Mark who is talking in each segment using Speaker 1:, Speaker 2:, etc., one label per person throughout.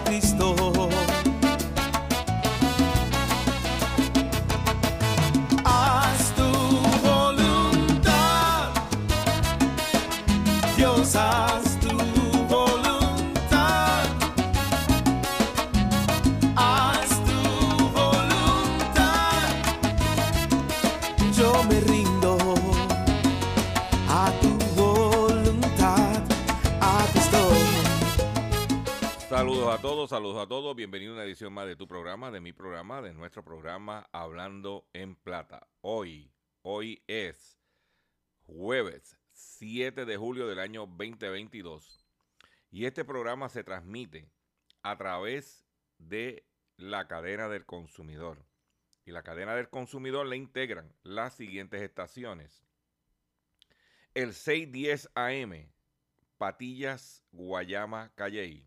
Speaker 1: Cristo. Tu
Speaker 2: programa, de mi programa, de nuestro programa Hablando en Plata. Hoy, hoy es jueves 7 de julio del año 2022 y este programa se transmite a través de la cadena del consumidor. Y la cadena del consumidor le integran las siguientes estaciones. El 610 AM, Patillas, Guayama, Calley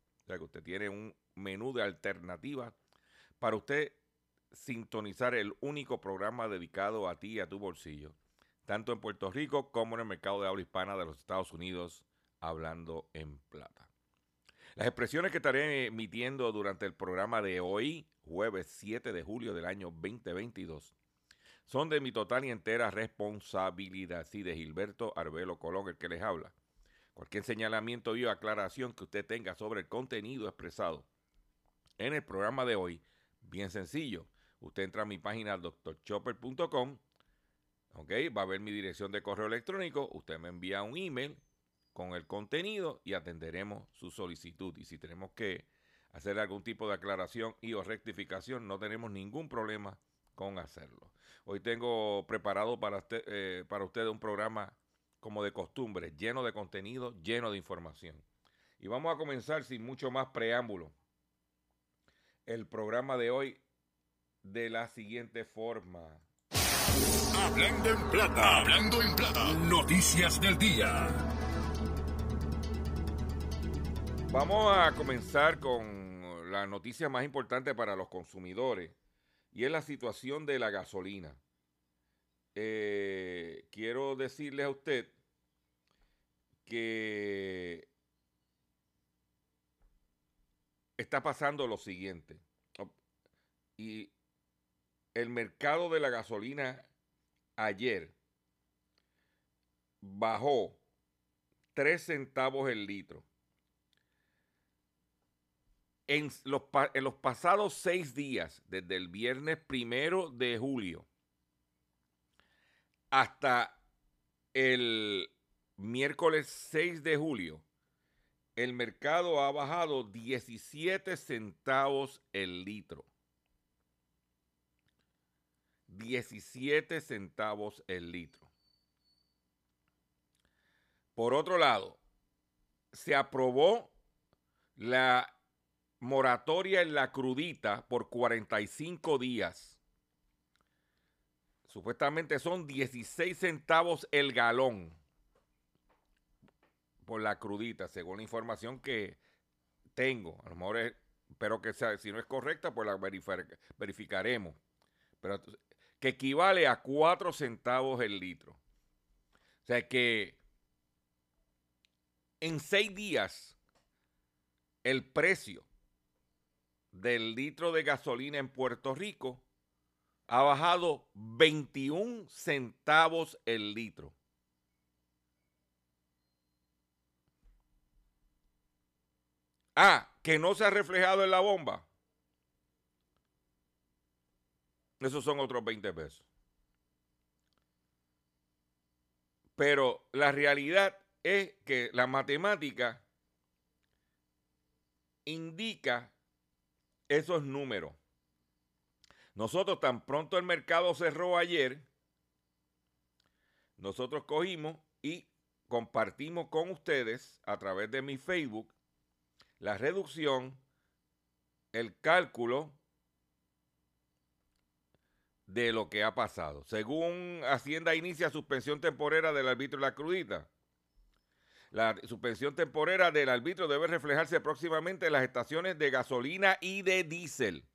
Speaker 2: Que usted tiene un menú de alternativas para usted sintonizar el único programa dedicado a ti y a tu bolsillo, tanto en Puerto Rico como en el mercado de habla hispana de los Estados Unidos, hablando en plata. Las expresiones que estaré emitiendo durante el programa de hoy, jueves 7 de julio del año 2022, son de mi total y entera responsabilidad, sí, de Gilberto Arbelo Colón, el que les habla. Cualquier señalamiento y o aclaración que usted tenga sobre el contenido expresado en el programa de hoy, bien sencillo. Usted entra a mi página drchopper.com, ok, va a ver mi dirección de correo electrónico, usted me envía un email con el contenido y atenderemos su solicitud. Y si tenemos que hacer algún tipo de aclaración y o rectificación, no tenemos ningún problema con hacerlo. Hoy tengo preparado para usted, eh, para usted un programa como de costumbre, lleno de contenido, lleno de información. Y vamos a comenzar sin mucho más preámbulo el programa de hoy de la siguiente forma.
Speaker 3: Hablando en plata, hablando en plata. Noticias del día.
Speaker 2: Vamos a comenzar con la noticia más importante para los consumidores y es la situación de la gasolina. Eh, quiero decirle a usted que está pasando lo siguiente. Y el mercado de la gasolina ayer bajó 3 centavos el litro. En los pasados seis días, desde el viernes primero de julio hasta el miércoles 6 de julio, el mercado ha bajado 17 centavos el litro. 17 centavos el litro. Por otro lado, se aprobó la moratoria en la crudita por 45 días. Supuestamente son 16 centavos el galón por la crudita, según la información que tengo. A lo mejor es- espero que sea, si no es correcta, pues la verificar- verificaremos. Pero que equivale a 4 centavos el litro. O sea que en seis días el precio del litro de gasolina en Puerto Rico ha bajado 21 centavos el litro. Ah, que no se ha reflejado en la bomba. Esos son otros 20 pesos. Pero la realidad es que la matemática indica esos números. Nosotros tan pronto el mercado cerró ayer, nosotros cogimos y compartimos con ustedes a través de mi Facebook la reducción, el cálculo de lo que ha pasado. Según Hacienda inicia suspensión temporera del arbitrio de la crudita. La suspensión temporera del arbitrio debe reflejarse próximamente en las estaciones de gasolina y de diésel.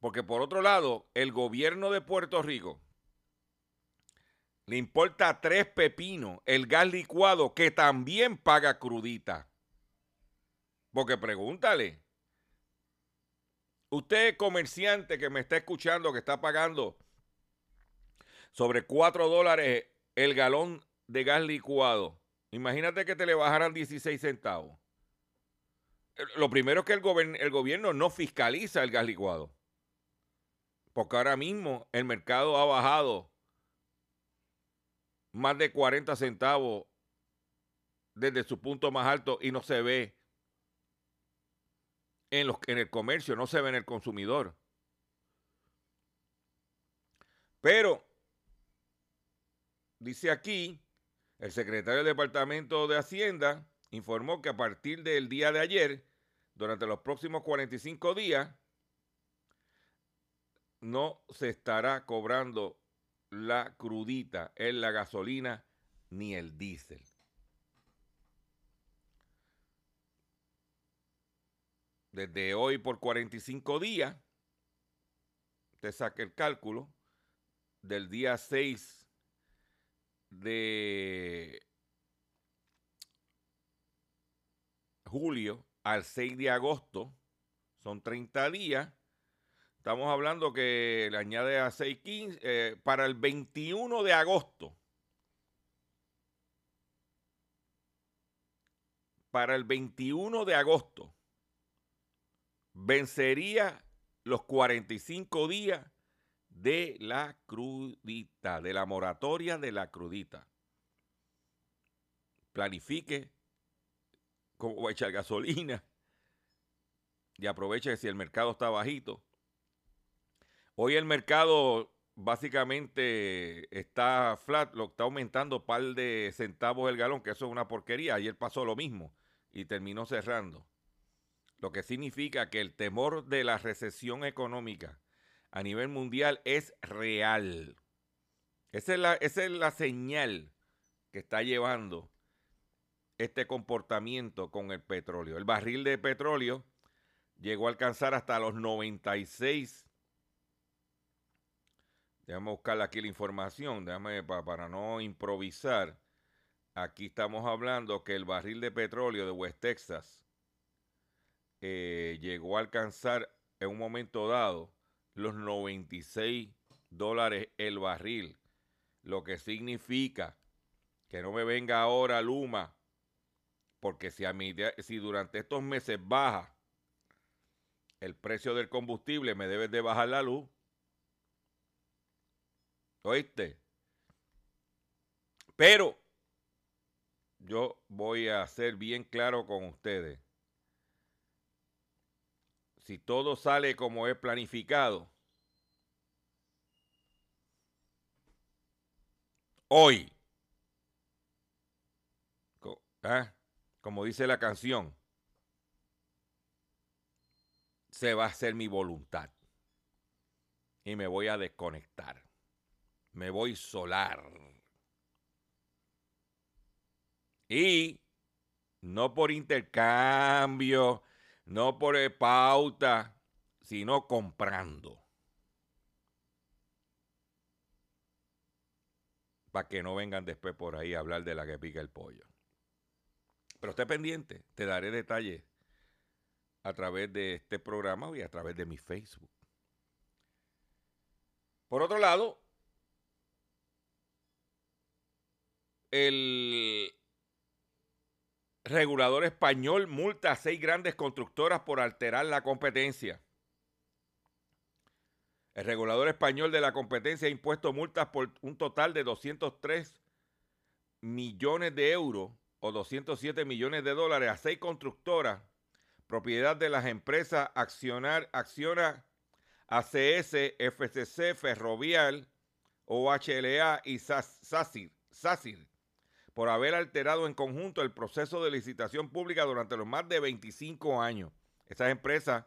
Speaker 2: Porque por otro lado, el gobierno de Puerto Rico le importa tres pepinos el gas licuado que también paga crudita. Porque pregúntale, usted comerciante que me está escuchando, que está pagando sobre 4 dólares el galón de gas licuado, imagínate que te le bajaran 16 centavos. Lo primero es que el, el gobierno no fiscaliza el gas licuado. Porque ahora mismo el mercado ha bajado más de 40 centavos desde su punto más alto y no se ve en, los, en el comercio, no se ve en el consumidor. Pero, dice aquí, el secretario del Departamento de Hacienda informó que a partir del día de ayer, durante los próximos 45 días, no se estará cobrando la crudita en la gasolina ni el diésel. Desde hoy por 45 días, te saque el cálculo, del día 6 de julio al 6 de agosto, son 30 días, Estamos hablando que le añade a 6.15 eh, para el 21 de agosto. Para el 21 de agosto vencería los 45 días de la crudita, de la moratoria de la crudita. Planifique cómo va a echar gasolina y aproveche que si el mercado está bajito Hoy el mercado básicamente está flat, lo está aumentando un par de centavos el galón, que eso es una porquería. Ayer pasó lo mismo y terminó cerrando. Lo que significa que el temor de la recesión económica a nivel mundial es real. Esa es la, esa es la señal que está llevando este comportamiento con el petróleo. El barril de petróleo llegó a alcanzar hasta los 96 Déjame buscar aquí la información, déjame pa- para no improvisar. Aquí estamos hablando que el barril de petróleo de West Texas eh, llegó a alcanzar en un momento dado los 96 dólares el barril, lo que significa Que no me venga ahora Luma, porque si, a mí, si durante estos meses baja el precio del combustible, me debes de bajar la luz. ¿Oíste? Pero yo voy a ser bien claro con ustedes. Si todo sale como es planificado, hoy, ¿ah? como dice la canción, se va a hacer mi voluntad. Y me voy a desconectar. Me voy solar. Y no por intercambio, no por eh, pauta, sino comprando. Para que no vengan después por ahí a hablar de la que pica el pollo. Pero esté pendiente, te daré detalles a través de este programa y a través de mi Facebook. Por otro lado, el regulador español multa a seis grandes constructoras por alterar la competencia. El regulador español de la competencia ha impuesto multas por un total de 203 millones de euros o 207 millones de dólares a seis constructoras, propiedad de las empresas Accionar, Acciona, ACS, FCC, Ferrovial, OHLA y SACIR, por haber alterado en conjunto el proceso de licitación pública durante los más de 25 años. Estas empresas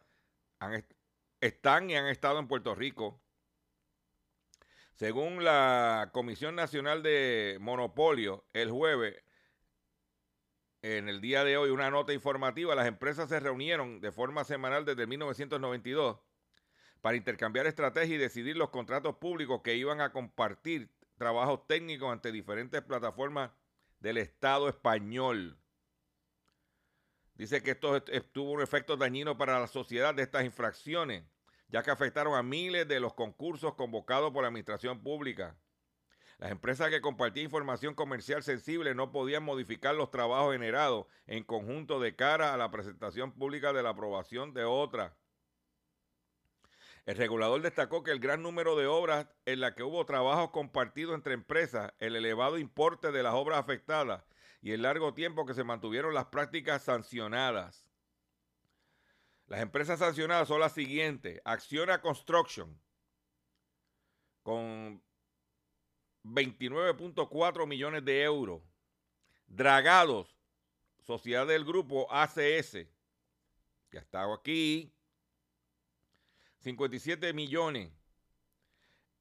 Speaker 2: están y han estado en Puerto Rico. Según la Comisión Nacional de Monopolio, el jueves, en el día de hoy, una nota informativa, las empresas se reunieron de forma semanal desde 1992 para intercambiar estrategias y decidir los contratos públicos que iban a compartir trabajos técnicos ante diferentes plataformas del Estado español. Dice que esto tuvo un efecto dañino para la sociedad de estas infracciones, ya que afectaron a miles de los concursos convocados por la administración pública. Las empresas que compartían información comercial sensible no podían modificar los trabajos generados en conjunto de cara a la presentación pública de la aprobación de otras. El regulador destacó que el gran número de obras en las que hubo trabajos compartidos entre empresas, el elevado importe de las obras afectadas y el largo tiempo que se mantuvieron las prácticas sancionadas. Las empresas sancionadas son las siguientes. Acciona Construction con 29.4 millones de euros. Dragados, sociedad del grupo ACS, que ha estado aquí, 57 millones.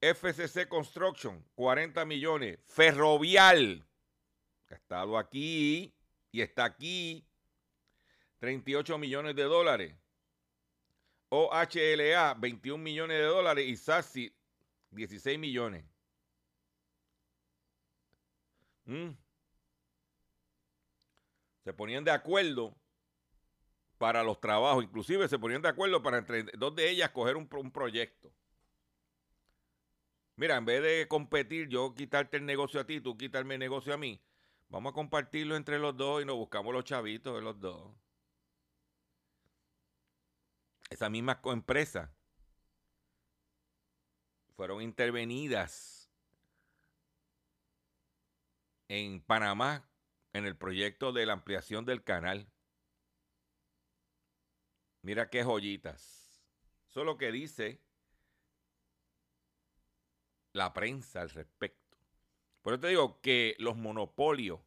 Speaker 2: FCC Construction, 40 millones. Ferrovial, que ha estado aquí y está aquí, 38 millones de dólares. OHLA, 21 millones de dólares. Y SASI, 16 millones. Mm. Se ponían de acuerdo para los trabajos. Inclusive se ponían de acuerdo para entre dos de ellas coger un, proyecto. Mira, en vez de competir, yo quitarte el negocio a ti, tú quitarme el negocio a mí, vamos a compartirlo entre los dos y nos buscamos los chavitos de los dos. Esas mismas empresas fueron intervenidas en Panamá en el proyecto de la ampliación del canal. Mira qué joyitas. Eso es lo que dice la prensa al respecto. Por eso te digo que los monopolios,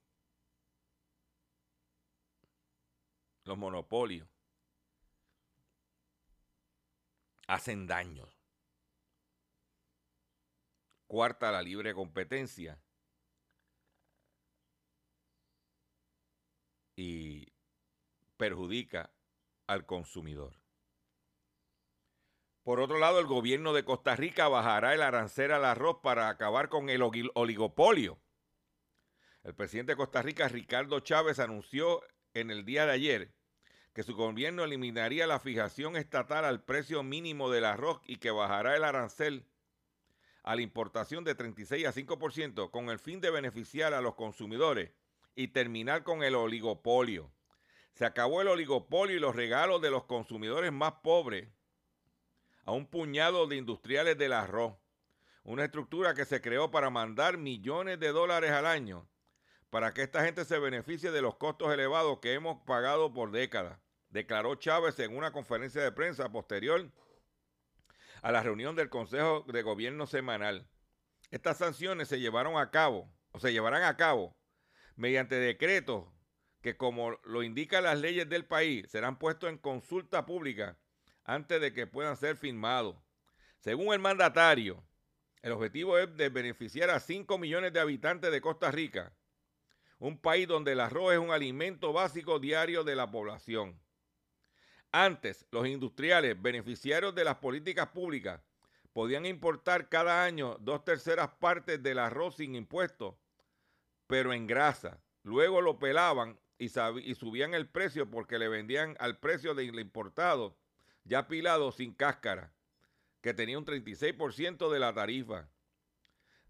Speaker 2: los monopolios, hacen daño. Cuarta, la libre competencia. Y perjudica al consumidor. Por otro lado, el gobierno de Costa Rica bajará el arancel al arroz para acabar con el oligopolio. El presidente de Costa Rica, Ricardo Chávez, anunció en el día de ayer que su gobierno eliminaría la fijación estatal al precio mínimo del arroz y que bajará el arancel a la importación de 36 a 5% con el fin de beneficiar a los consumidores y terminar con el oligopolio. Se acabó el oligopolio y los regalos de los consumidores más pobres a un puñado de industriales del arroz. Una estructura que se creó para mandar millones de dólares al año para que esta gente se beneficie de los costos elevados que hemos pagado por décadas, declaró Chávez en una conferencia de prensa posterior a la reunión del Consejo de Gobierno semanal. Estas sanciones se llevaron a cabo, o se llevarán a cabo, mediante decretos que, como lo indican las leyes del país, serán puestos en consulta pública antes de que puedan ser firmados. Según el mandatario, el objetivo es de beneficiar a 5 millones de habitantes de Costa Rica, un país donde el arroz es un alimento básico diario de la población. Antes, los industriales, beneficiarios de las políticas públicas, podían importar cada año dos terceras partes del arroz sin impuestos, pero en grasa. Luego lo pelaban y, subían el precio porque le vendían al precio del importado, ya pilado sin cáscara, que tenía un 36% de la tarifa.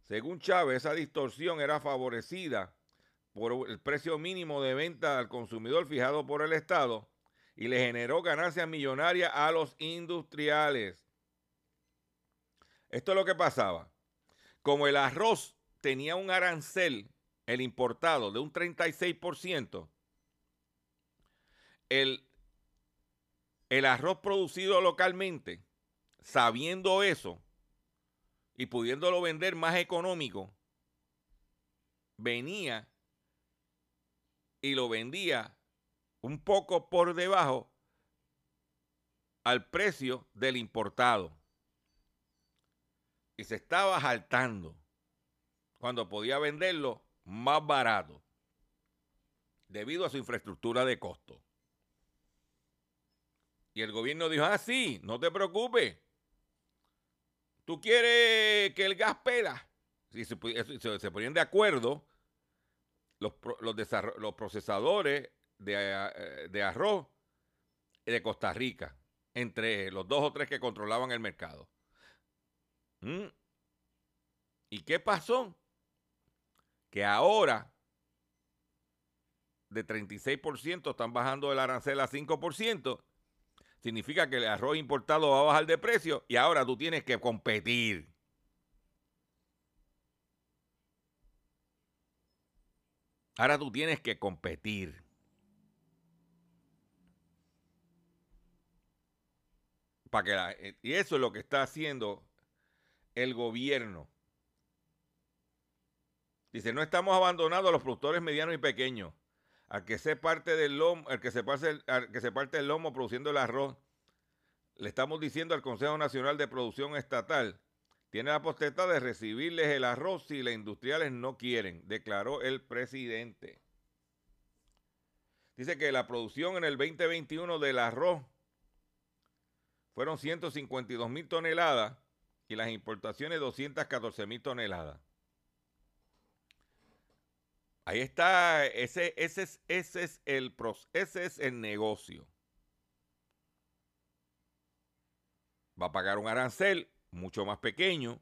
Speaker 2: Según Chávez, esa distorsión era favorecida por el precio mínimo de venta al consumidor fijado por el Estado y le generó ganancias millonarias a los industriales. Esto es lo que pasaba. Como el arroz tenía un arancel, el importado, de un 36%, el, el arroz producido localmente, sabiendo eso y pudiéndolo vender más económico, venía y lo vendía un poco por debajo al precio del importado. Y se estaba saltando cuando podía venderlo más barato debido a su infraestructura de costo. Y el gobierno dijo, ah, sí, no te preocupes. Tú quieres que el gas pela. Si se, ponían de acuerdo los, procesadores eh, de, arroz de Costa Rica, entre los dos o tres que controlaban el mercado. ¿Mm? ¿Y qué pasó? Que ahora de 36% están bajando el arancel a 5%. Significa que el arroz importado va a bajar de precio y ahora tú tienes que competir. Ahora tú tienes que competir. Para que eh, y eso es lo que está haciendo el gobierno. Dice, no estamos abandonando a los productores medianos y pequeños. Al que se parte del lomo, que al que se parte el lomo produciendo el arroz, le estamos diciendo al Consejo Nacional de Producción Estatal, tiene la potestad de recibirles el arroz si las industriales no quieren, declaró el presidente. Dice que la producción en el 2021 del arroz fueron 152 mil toneladas y las importaciones 214 mil toneladas. Ahí está, ese, ese, es, ese, es el, ese es el negocio. Va a pagar un arancel mucho más pequeño.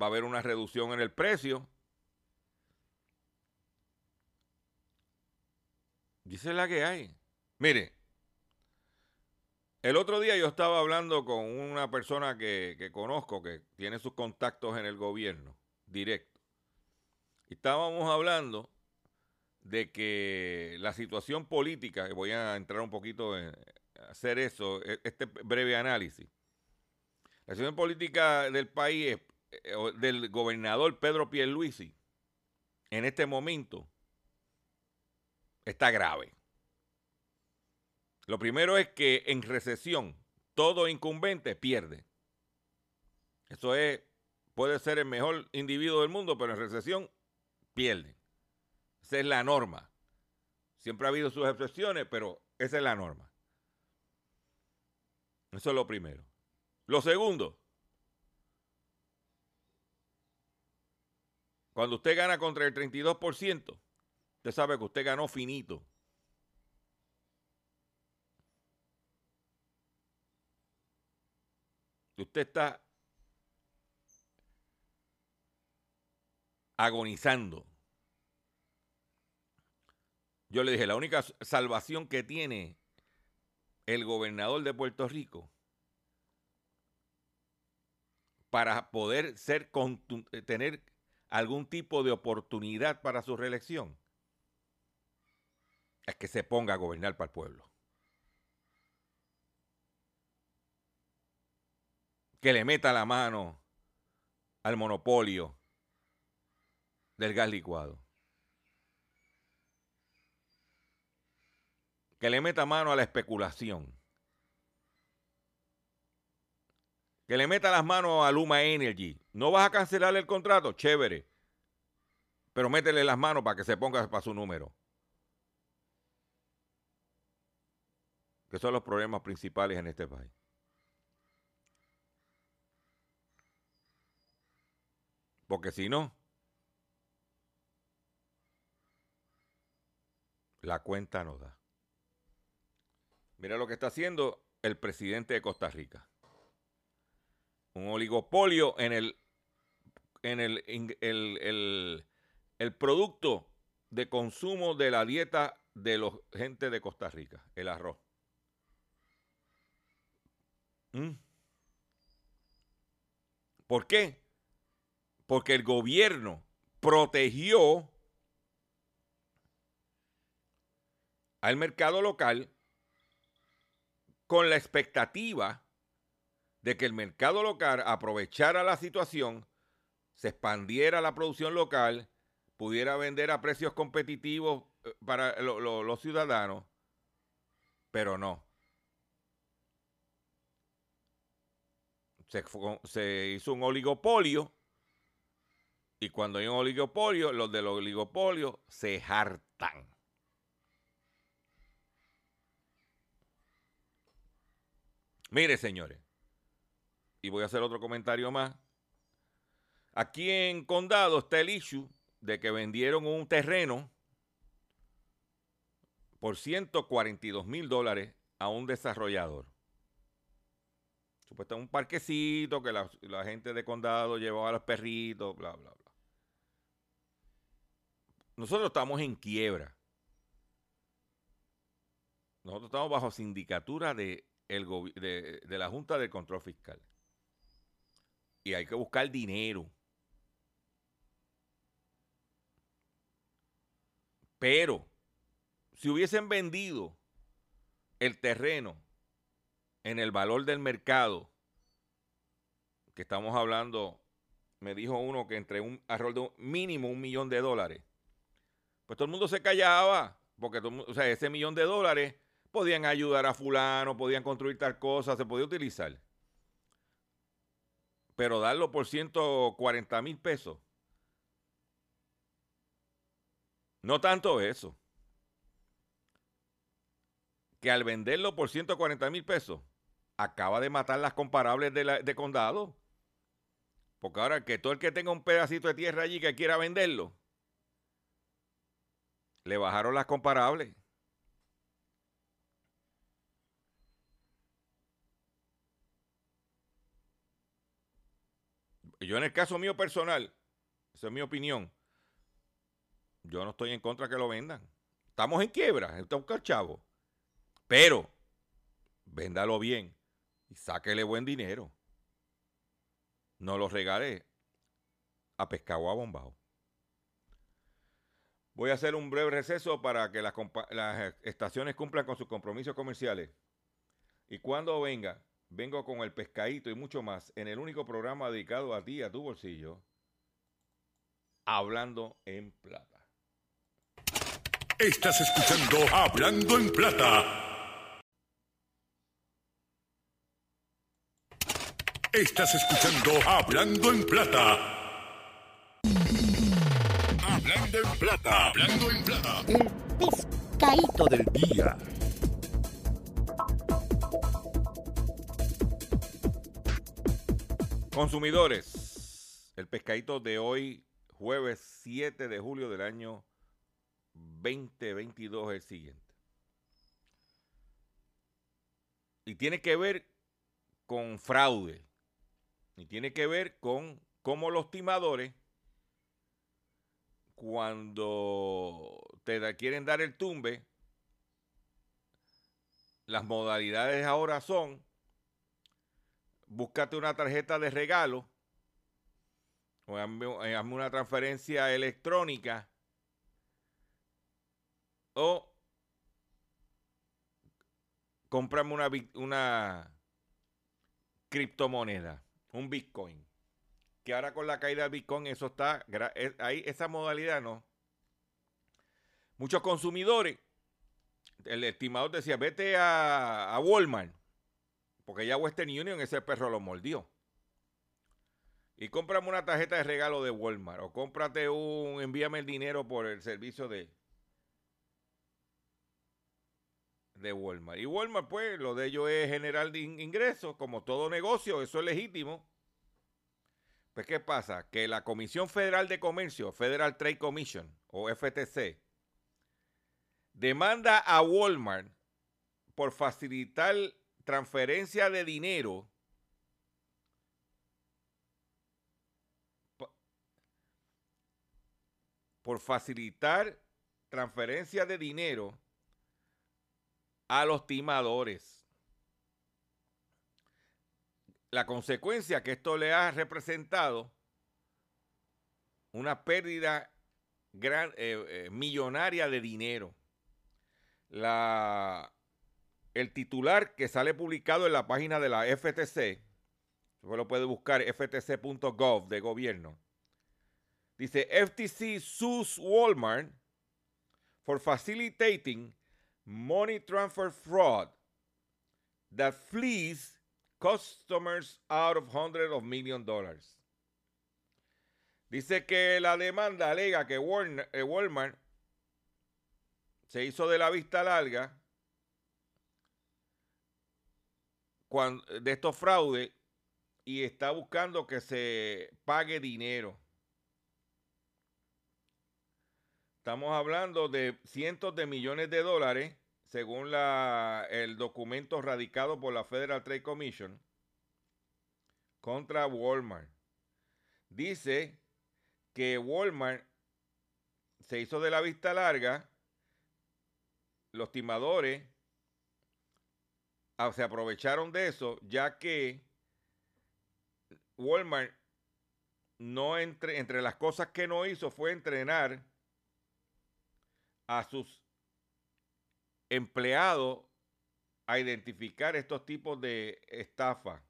Speaker 2: Va a haber una reducción en el precio. Dice la que hay. Mire, el otro día yo estaba hablando con una persona que, conozco que tiene sus contactos en el gobierno directo. Estábamos hablando de que la situación política, voy a entrar un poquito en hacer eso, e, este breve análisis. La situación política del país, eh, del gobernador Pedro Pierluisi, en este momento, está grave. Lo primero es que en recesión todo incumbente pierde. Eso es, puede ser el mejor individuo del mundo, pero en recesión pierde. Esa es la norma. Siempre ha habido sus excepciones, pero esa es la norma. Eso es lo primero. Lo segundo, cuando usted gana contra el 32%, usted sabe que usted ganó finito. usted está agonizando. Yo le dije, la única salvación que tiene el gobernador de Puerto Rico para poder ser tener algún tipo de oportunidad para su reelección es que se ponga a gobernar para el pueblo. Que le meta la mano al monopolio del gas licuado. Que le meta mano a la especulación. Que le meta las manos a Luma Energy. ¿No vas a cancelar el contrato? Chévere. Pero métele las manos para que se ponga para su número. Que son los problemas principales en este país. Porque si no, la cuenta no da. Mira lo que está haciendo el presidente de Costa Rica. Un oligopolio en el, en el, el, el producto de consumo de la dieta de la gente de Costa Rica, el arroz. ¿Mm? ¿Por qué? Porque el gobierno protegió al mercado local con la expectativa de que el mercado local aprovechara la situación, se expandiera la producción local, pudiera vender a precios competitivos eh, para los ciudadanos, pero no. Se, hizo un oligopolio y cuando hay un oligopolio, los del oligopolio se hartan. Mire, señores, y voy a hacer otro comentario más. Aquí en Condado está el issue de que vendieron un terreno por 142 mil dólares a un desarrollador. Supuestamente un parquecito que la, la, gente de condado llevaba a los perritos, bla, bla, bla. Nosotros estamos en quiebra. Nosotros estamos bajo sindicatura de de, la Junta de Control Fiscal. Y hay que buscar dinero. Pero, si hubiesen vendido el terreno en el valor del mercado, que estamos hablando, me dijo uno que entre un arroz de mínimo un millón de dólares, pues todo el mundo se callaba, porque o sea, ese millón de dólares podían ayudar a fulano, podían construir tal cosa, se podía utilizar. Pero darlo por 140 mil pesos. No tanto eso. Que al venderlo por 140 mil pesos, acaba de matar las comparables de, de condado. Porque ahora que todo el que tenga un pedacito de tierra allí que quiera venderlo, le bajaron las comparables. Yo en el caso mío personal, esa es mi opinión, yo no estoy en contra que lo vendan. Estamos en quiebra, estamos chavo. Pero, véndalo bien y sáquele buen dinero. No lo regale a pescado a bombao. Voy a hacer un breve receso para que las estaciones cumplan con sus compromisos comerciales. Y cuando venga, vengo con el pescadito y mucho más en el único programa dedicado a ti, a tu bolsillo, Hablando en Plata.
Speaker 3: Estás escuchando Hablando en Plata. Estás escuchando Hablando en Plata. Hablando en Plata. Hablando en Plata.
Speaker 4: El pescadito del día.
Speaker 2: Consumidores, el pescadito de hoy, jueves 7 de julio del año 2022, es el siguiente. Y tiene que ver con fraude, Y tiene que ver con cómo los timadores, cuando te quieren dar el tumbe, las modalidades ahora son, búscate una tarjeta de regalo, o hazme, eh, una transferencia electrónica, o cómprame una, una criptomoneda, un Bitcoin. Que ahora con la caída del Bitcoin, eso está, es- ahí esa modalidad no. Muchos consumidores, el estimador decía, vete a Walmart, porque ya Western Union ese perro lo mordió. Y cómprame una tarjeta de regalo de Walmart, o cómprate un, envíame el dinero por el servicio de, de Walmart. Y Walmart, pues, lo de ellos es generar ingresos, como todo negocio, eso es legítimo. Pues, ¿qué pasa? Que la Comisión Federal de Comercio, Federal Trade Commission, o FTC, demanda a Walmart por facilitar transferencia de dinero por facilitar transferencia de dinero a los timadores. La consecuencia que esto le ha representado una pérdida gran, eh, eh, millonaria de dinero. La, el titular que sale publicado en la página de la FTC, usted lo puede buscar ftc.gov de gobierno, dice FTC sues Walmart for facilitating money transfer fraud that flees customers out of hundreds of million dollars. Dice que la demanda alega que eh, Walmart se hizo de la vista larga de estos fraudes y está buscando que se pague dinero. Estamos hablando de cientos de millones de dólares, según la- el documento radicado por la Federal Trade Commission contra Walmart. Dice que Walmart se hizo de la vista larga, los timadores se aprovecharon de eso, ya que Walmart no entre, entre las cosas que no hizo fue entrenar a sus empleados a identificar estos tipos de estafa.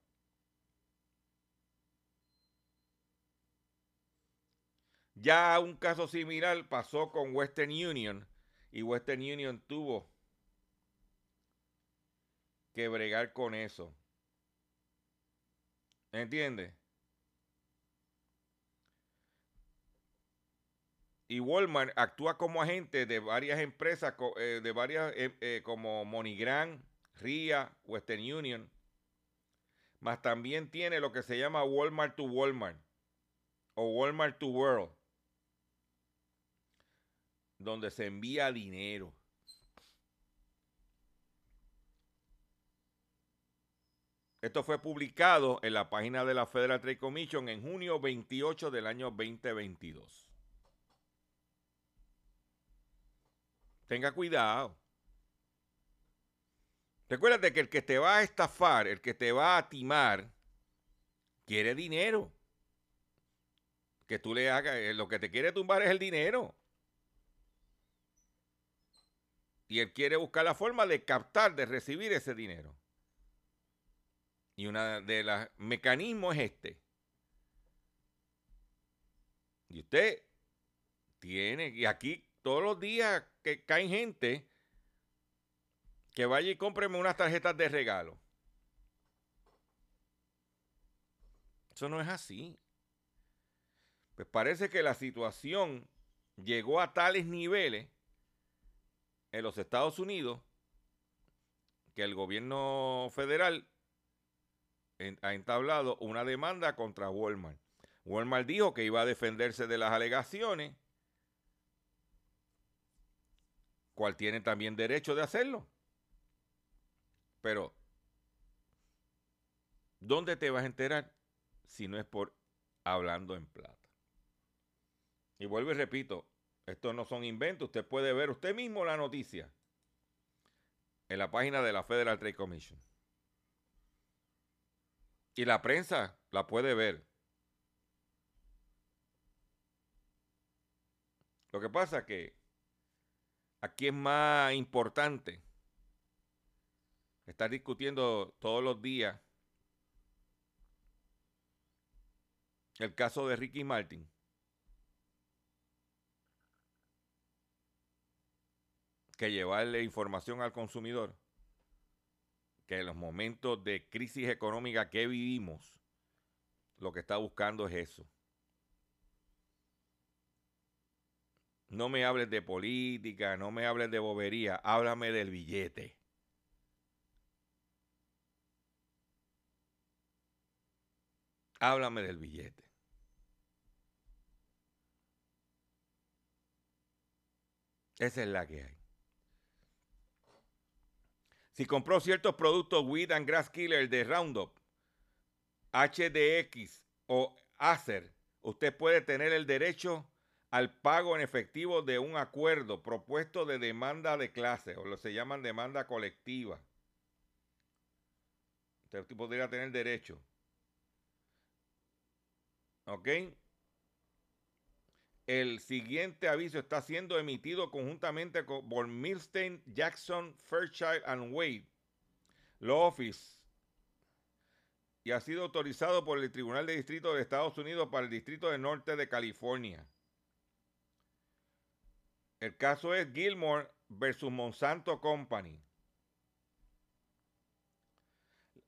Speaker 2: Ya un caso similar pasó con Western Union y Western Union tuvo que bregar con eso. ¿Entiendes? Y Walmart actúa como agente de varias empresas, eh, de varias eh, eh, como MoneyGram, RIA, Western Union. Más también tiene lo que se llama Walmart to Walmart o Walmart to World, donde se envía dinero. Esto fue publicado en la página de la Federal Trade Commission en junio 28 del año 2022. Tenga cuidado. Recuérdate que el que te va a estafar, el que te va a timar, quiere dinero. Que tú le hagas, eh, lo que te quiere tumbar es el dinero. Y él quiere buscar la forma de captar, de recibir ese dinero. Y una de los mecanismos es este. Y usted tiene, y aquí todos los días que caen gente que vaya y cómpreme unas tarjetas de regalo. Eso no es así. Pues parece que la situación llegó a tales niveles en los Estados Unidos que el gobierno federal ha entablado una demanda contra Walmart. Walmart dijo que iba a defenderse de las alegaciones, cual tiene también derecho de hacerlo. Pero, ¿dónde te vas a enterar si no es por hablando en plata. Y vuelvo y repito, estos no son inventos, usted puede ver usted mismo la noticia en la página de la Federal Trade Commission. Y la prensa la puede ver. Lo que pasa que aquí es más importante estar discutiendo todos los días el caso de Ricky Martin. Que llevarle información al consumidor que en los momentos de crisis económica que vivimos, lo que está buscando es eso. No me hables de política, no me hables de bobería, háblame del billete. Háblame del billete. Esa es la que hay. Si compró ciertos productos Weed and Grass Killer de Roundup, HDX o Acer, usted puede tener el derecho al pago en efectivo de un acuerdo propuesto de demanda de clase, o lo se llaman demanda colectiva. Usted podría tener derecho. ¿Ok? El siguiente aviso está siendo emitido conjuntamente con por Milstein, Jackson, Fairchild and Wade, Law Office, y ha sido autorizado por el Tribunal de Distrito de Estados Unidos para el Distrito del Norte de California. El caso es Gilmore versus Monsanto Company.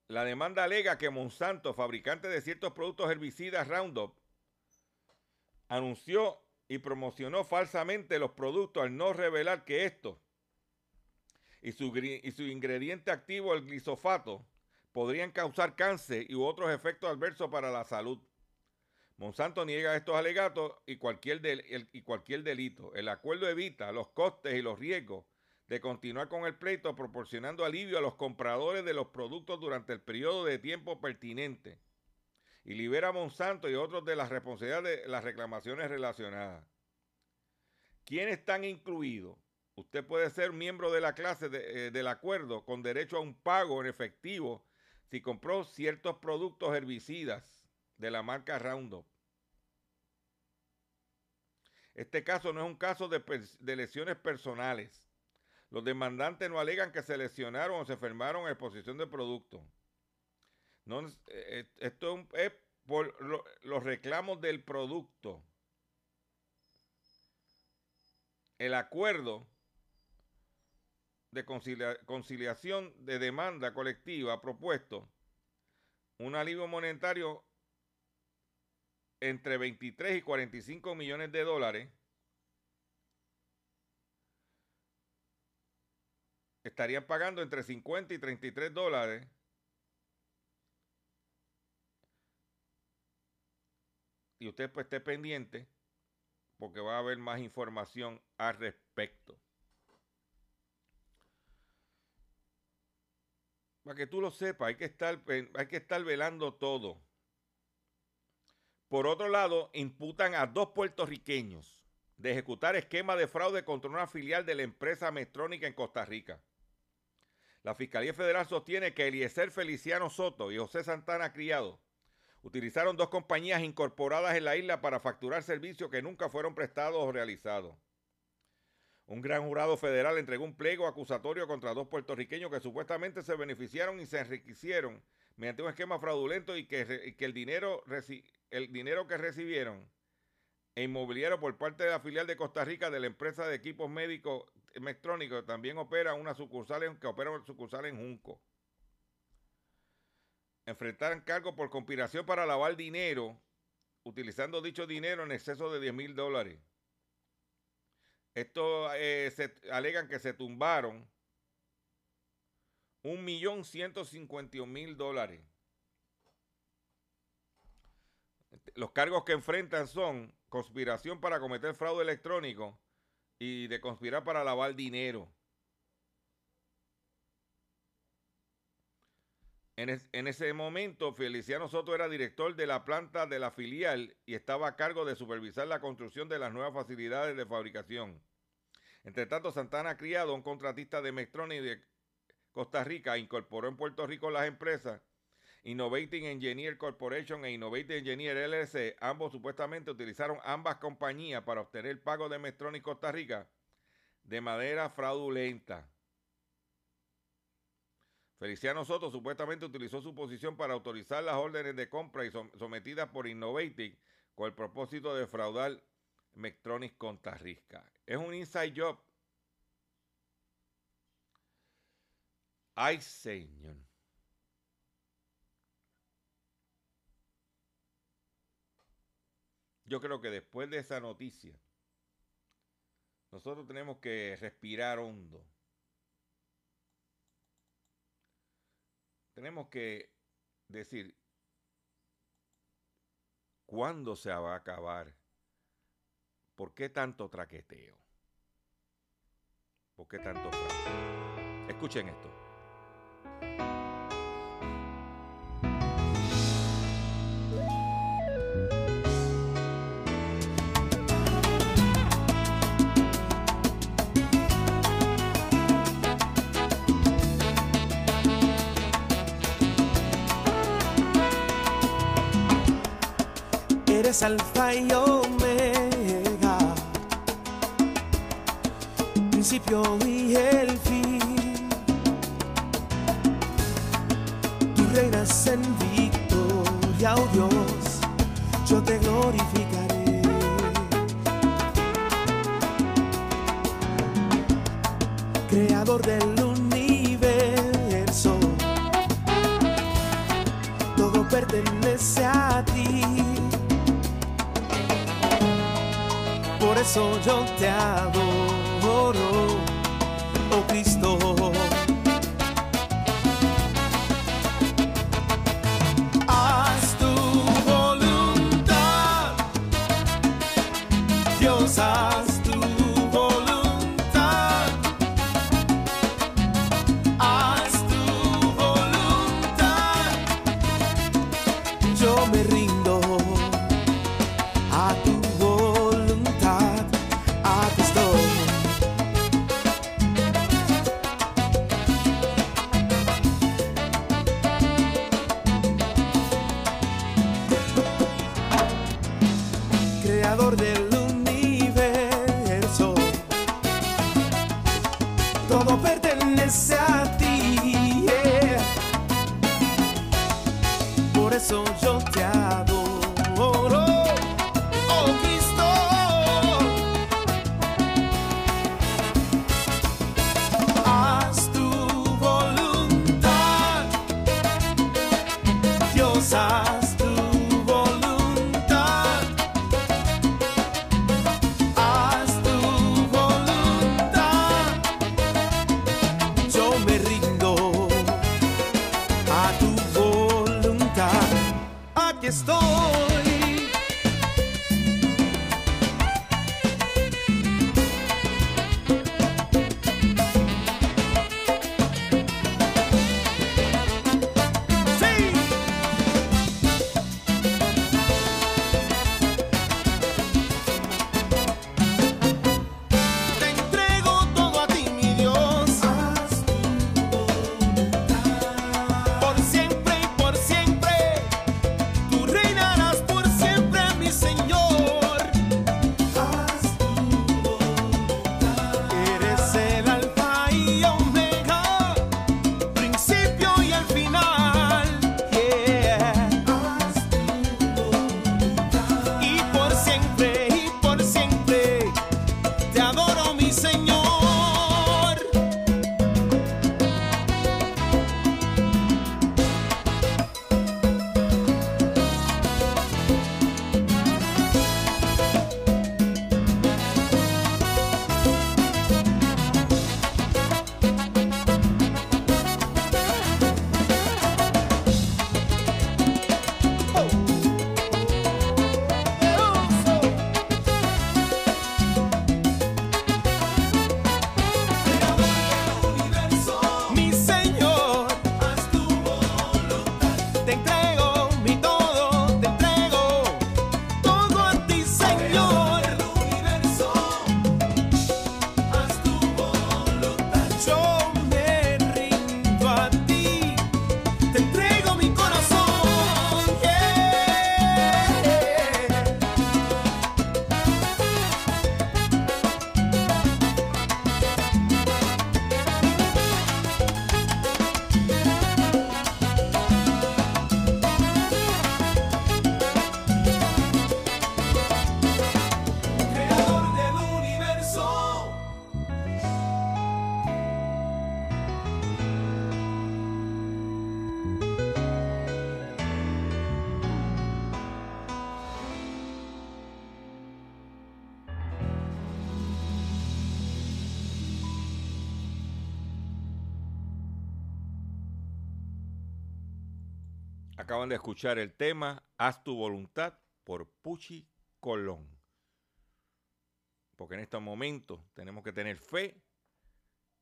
Speaker 2: La demanda alega que Monsanto, fabricante de ciertos productos herbicidas Roundup, anunció y promocionó falsamente los productos al no revelar que estos y su, y su ingrediente activo, el glisofato, podrían causar cáncer y otros efectos adversos para la salud. Monsanto niega estos alegatos y cualquier, y cualquier delito. El acuerdo evita los costes y los riesgos de continuar con el pleito, proporcionando alivio a los compradores de los productos durante el periodo de tiempo pertinente y libera a Monsanto y otros de las responsabilidades de las reclamaciones relacionadas. ¿Quiénes están incluidos? Usted puede ser miembro de la clase eh, del acuerdo con derecho a un pago en efectivo si compró ciertos productos herbicidas de la marca Roundup. Este caso no es un caso de, lesiones personales. Los demandantes no alegan que se lesionaron o se enfermaron en exposición de producto. No, eh, eh, esto es por los reclamos del producto. El acuerdo de conciliación de demanda colectiva propuesto un alivio monetario entre 23 y 45 millones de dólares estarían pagando entre 50 y 33 dólares y usted pues esté pendiente porque va a haber más información al respecto. Para que tú lo sepas, hay que estar, hay que estar velando todo. Por otro lado, imputan a dos puertorriqueños de ejecutar esquema de fraude contra una filial de la empresa Metrónica en Costa Rica. La Fiscalía Federal sostiene que Eliezer Feliciano Soto y José Santana Criado utilizaron dos compañías incorporadas en la isla para facturar servicios que nunca fueron prestados o realizados. Un gran jurado federal entregó un pliego acusatorio contra dos puertorriqueños que supuestamente se beneficiaron y se enriquecieron mediante un esquema fraudulento y que, el, dinero, el dinero que recibieron e inmobiliario por parte de la filial de Costa Rica de la empresa de equipos médicos electrónicos también opera una sucursal que opera una sucursal en Junco enfrentarán cargos por conspiración para lavar dinero, utilizando dicho dinero en exceso de 10 mil dólares. Esto eh, se alegan que se tumbaron un millón ciento mil dólares. Los cargos que enfrentan son conspiración para cometer fraude electrónico y de conspirar para lavar dinero. En, es- en ese momento, Feliciano Soto era director de la planta de la filial y estaba a cargo de supervisar la construcción de las nuevas facilidades de fabricación. Entre tanto, Santana Criado, un contratista de Mectronic de Costa Rica, incorporó en Puerto Rico las empresas Innovating Engineer Corporation e Innovating Engineer LLC. Ambos supuestamente utilizaron ambas compañías para obtener pago de Mectronic Costa Rica de manera fraudulenta. Feliciano Soto supuestamente utilizó su posición para autorizar las órdenes de compra y som- sometidas por Innovating con el propósito de defraudar Mectronics Costa Rica. Es un inside job. Ay, señor. Yo creo que después de esa noticia, nosotros tenemos que respirar hondo. Tenemos que decir, ¿cuándo se va a acabar? ¿Por qué tanto traqueteo? ¿Por qué tanto? Escuchen esto.
Speaker 1: Alfa y omega, principio y el fin. Tú reinas en victoria, oh Dios, yo te glorificaré. Creador del universo, todo pertenece a ti. Eso yo te adoro,
Speaker 2: escuchar el tema Haz tu voluntad por Puchi Colón. Porque en estos momentos tenemos que tener fe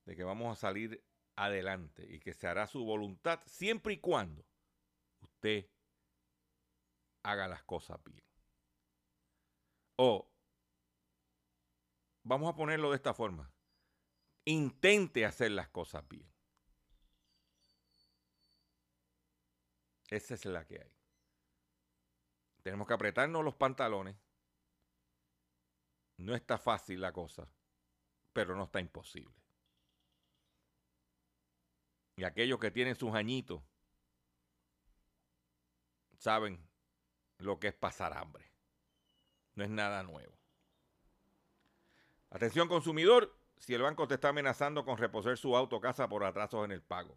Speaker 2: de que vamos a salir adelante y que se hará su voluntad siempre y cuando usted haga las cosas bien. O vamos a ponerlo de esta forma. Intente hacer las cosas bien. Esa es la que hay. Tenemos que apretarnos los pantalones. No está fácil la cosa, pero no está imposible. Y aquellos que tienen sus añitos saben lo que es pasar hambre. No es nada nuevo. Atención consumidor, si el banco te está amenazando con reposer su auto o casa por atrasos en el pago.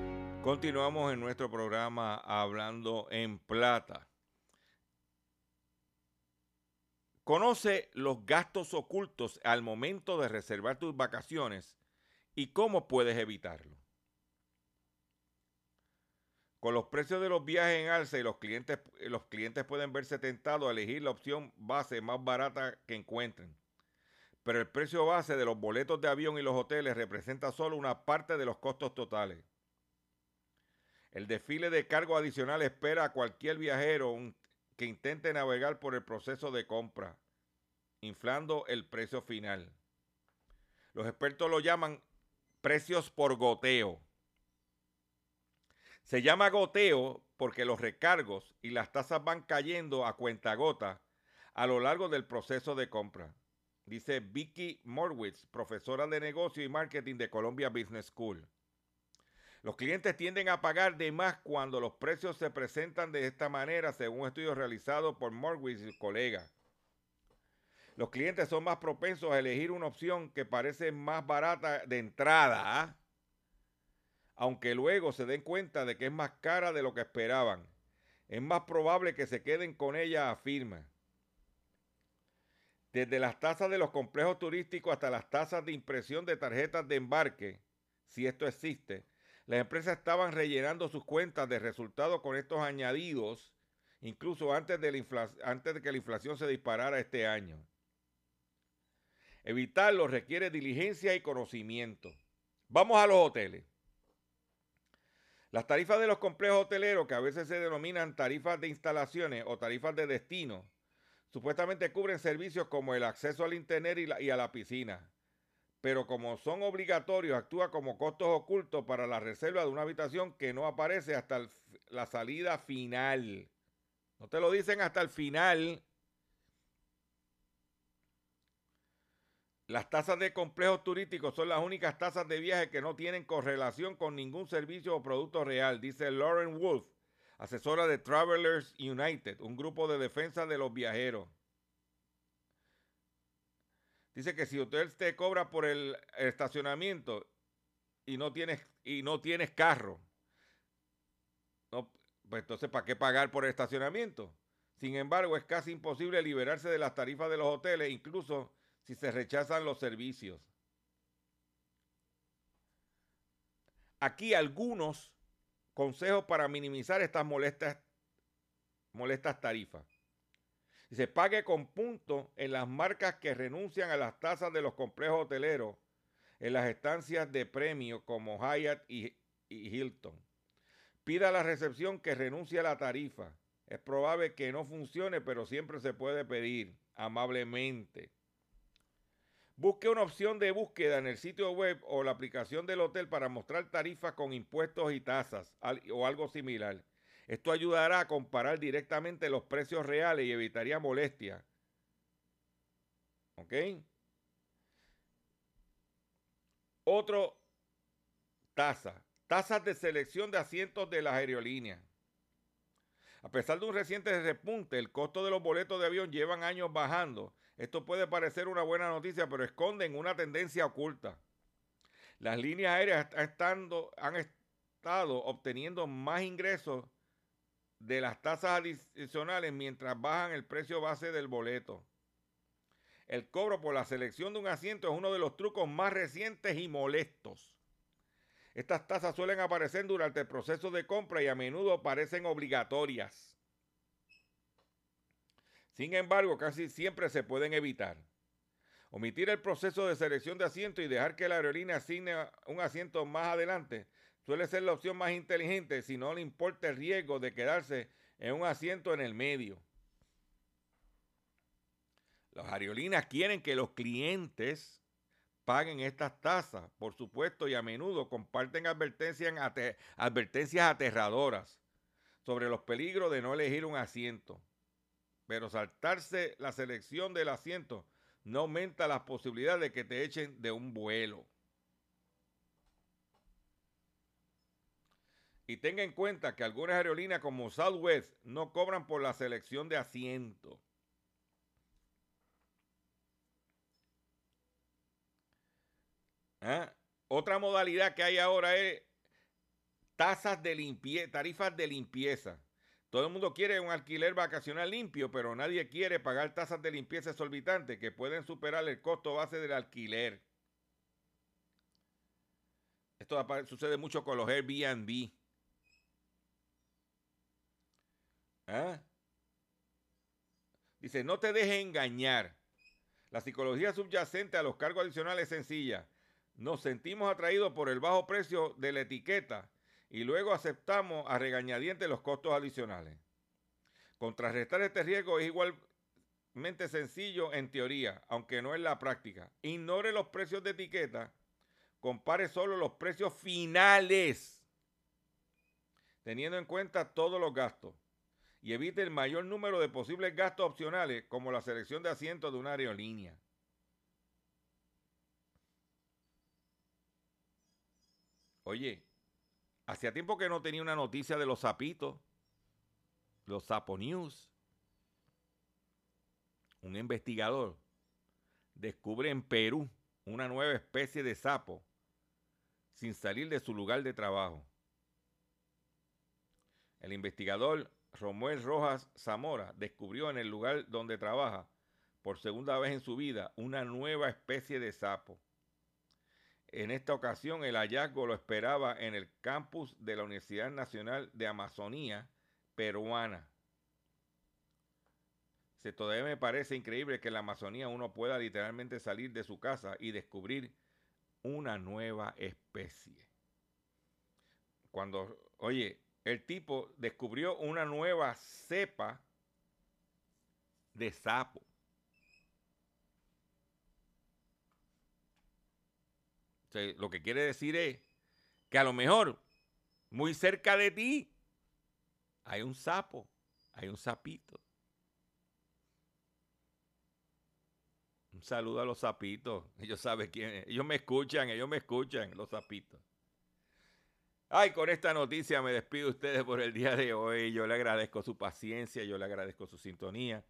Speaker 2: Continuamos en nuestro programa Hablando en Plata. Conoce los gastos ocultos al momento de reservar tus vacaciones y cómo puedes evitarlo. Con los precios de los viajes en alza y los clientes, los clientes pueden verse tentados a elegir la opción base más barata que encuentren. Pero el precio base de los boletos de avión y los hoteles representa solo una parte de los costos totales. El desfile de cargo adicional espera a cualquier viajero que intente navegar por el proceso de compra, inflando el precio final. Los expertos lo llaman precios por goteo. Se llama goteo porque los recargos y las tasas van cayendo a cuentagota a lo largo del proceso de compra, dice Vicky Morwitz, profesora de negocio y marketing de Columbia Business School. Los clientes tienden a pagar de más cuando los precios se presentan de esta manera, según un estudio realizado por Morwitz y colegas. Los clientes son más propensos a elegir una opción que parece más barata de entrada, ¿ah? aunque luego se den cuenta de que es más cara de lo que esperaban. Es más probable que se queden con ella, afirma. Desde las tasas de los complejos turísticos hasta las tasas de impresión de tarjetas de embarque, si esto existe, las empresas estaban rellenando sus cuentas de resultados con estos añadidos, incluso antes de, que la inflación se disparara este año. Evitarlo requiere diligencia y conocimiento. Vamos a los hoteles. Las tarifas de los complejos hoteleros, que a veces se denominan tarifas de instalaciones o tarifas de destino, supuestamente cubren servicios como el acceso al internet y a la piscina. Pero como son obligatorios, actúa como costos ocultos para la reserva de una habitación que no aparece hasta la salida final. No te lo dicen hasta el final. Las tasas de complejos turísticos son las únicas tasas de viaje que no tienen correlación con ningún servicio o producto real, dice Lauren Wolf, asesora de Travelers United, un grupo de defensa de los viajeros. Dice que si usted te cobra por el estacionamiento y no tienes, y no tienes carro, pues entonces ¿para qué pagar por el estacionamiento? Sin embargo, es casi imposible liberarse de las tarifas de los hoteles, incluso si se rechazan los servicios. Aquí algunos consejos para minimizar estas molestas, molestas tarifas. Se pague con puntos en las marcas que renuncian a las tasas de los complejos hoteleros en las estancias de premio como Hyatt y, y Hilton. Pida a la recepción que renuncie a la tarifa. Es probable que no funcione, pero siempre se puede pedir amablemente. Busque una opción de búsqueda en el sitio web o la aplicación del hotel para mostrar tarifas con impuestos y tasas o algo similar. Esto ayudará a comparar directamente los precios reales y evitaría molestias. ¿Ok? Otro tasa. Tasas de selección de asientos de las aerolíneas. A pesar de un reciente repunte, el costo de los boletos de avión llevan años bajando. Esto puede parecer una buena noticia, pero esconden una tendencia oculta. Las líneas aéreas estando, han estado obteniendo más ingresos de las tasas adicionales mientras bajan el precio base del boleto. El cobro por la selección de un asiento es uno de los trucos más recientes y molestos. Estas tasas suelen aparecer durante el proceso de compra y a menudo parecen obligatorias. Sin embargo, casi siempre se pueden evitar. Omitir el proceso de selección de asiento y dejar que la aerolínea asigne un asiento más adelante suele ser la opción más inteligente si no le importa el riesgo de quedarse en un asiento en el medio. Las aerolíneas quieren que los clientes paguen estas tasas, por supuesto, y a menudo comparten advertencias, advertencias aterradoras sobre los peligros de no elegir un asiento. Pero saltarse la selección del asiento no aumenta la posibilidad de que te echen de un vuelo. Y tenga en cuenta que algunas aerolíneas como Southwest no cobran por la selección de asientos. ¿Ah? Otra modalidad que hay ahora es tasas de limpieza, tarifas de limpieza. Todo el mundo quiere un alquiler vacacional limpio, pero nadie quiere pagar tasas de limpieza exorbitantes que pueden superar el costo base del alquiler. Esto sucede mucho con los Airbnb. ¿Ah? Dice, no te dejes engañar. La psicología subyacente a los cargos adicionales es sencilla nos sentimos atraídos por el bajo precio de la etiqueta y luego aceptamos a regañadientes los costos adicionales. Contrarrestar este riesgo es igualmente sencillo en teoría, aunque no en la práctica. Ignore los precios de etiqueta, compare solo los precios finales, teniendo en cuenta todos los gastos, y evite el mayor número de posibles gastos opcionales, como la selección de asientos de una aerolínea. Oye, hacía tiempo que no tenía una noticia de los sapitos, los sapo news. Un investigador descubre en Perú una nueva especie de sapo sin salir de su lugar de trabajo. El investigador Romuel Rojas Zamora descubrió en el lugar donde trabaja por segunda vez en su vida una nueva especie de sapo. En esta ocasión el hallazgo lo esperaba en el campus de la Universidad Nacional de Amazonía peruana. Se todavía me parece increíble que en la Amazonía uno pueda literalmente salir de su casa y descubrir una nueva especie. Cuando, oye, el tipo descubrió una nueva cepa de sapo. lo que quiere decir es que a lo mejor muy cerca de ti hay un sapo, hay un sapito. Un saludo a los sapitos. Ellos saben quién Ellos me escuchan, ellos me escuchan, los sapitos. Ay, con esta noticia me despido de ustedes por el día de hoy. Yo le agradezco su paciencia, yo le agradezco su sintonía.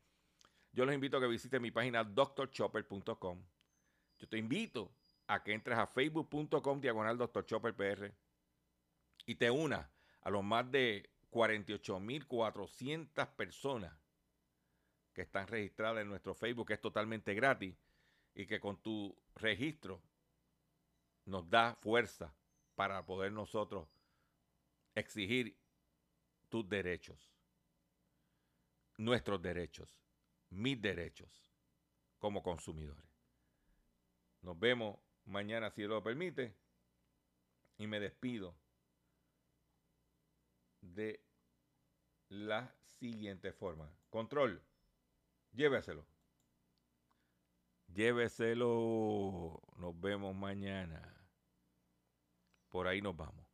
Speaker 2: Yo los invito a que visiten mi página doctorchopper.com. Yo te invito a que entres a facebook.com diagonal Dr. Chopper PR y te unas a los más de 48.400 personas que están registradas en nuestro Facebook, que es totalmente gratis y que con tu registro nos da fuerza para poder nosotros exigir tus derechos, nuestros derechos, mis derechos como consumidores. Nos vemos mañana si lo permite y me despido de la siguiente forma. Control, lléveselo. Lléveselo. Nos vemos mañana. Por ahí nos vamos.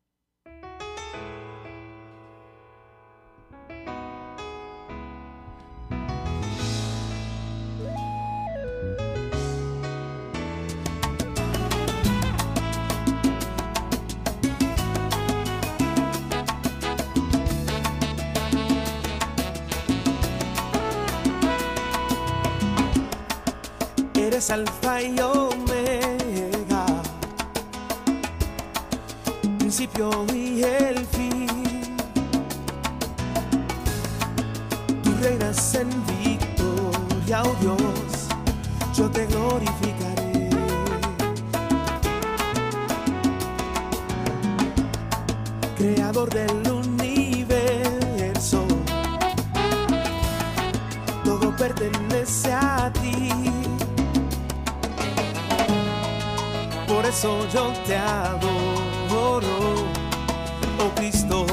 Speaker 1: Alfa y omega, principio y el fin. Tú reinas en victoria, oh Dios, yo te glorificaré. Creador del universo, todo pertenece a ti. Eso yo te adoro, oh Cristo.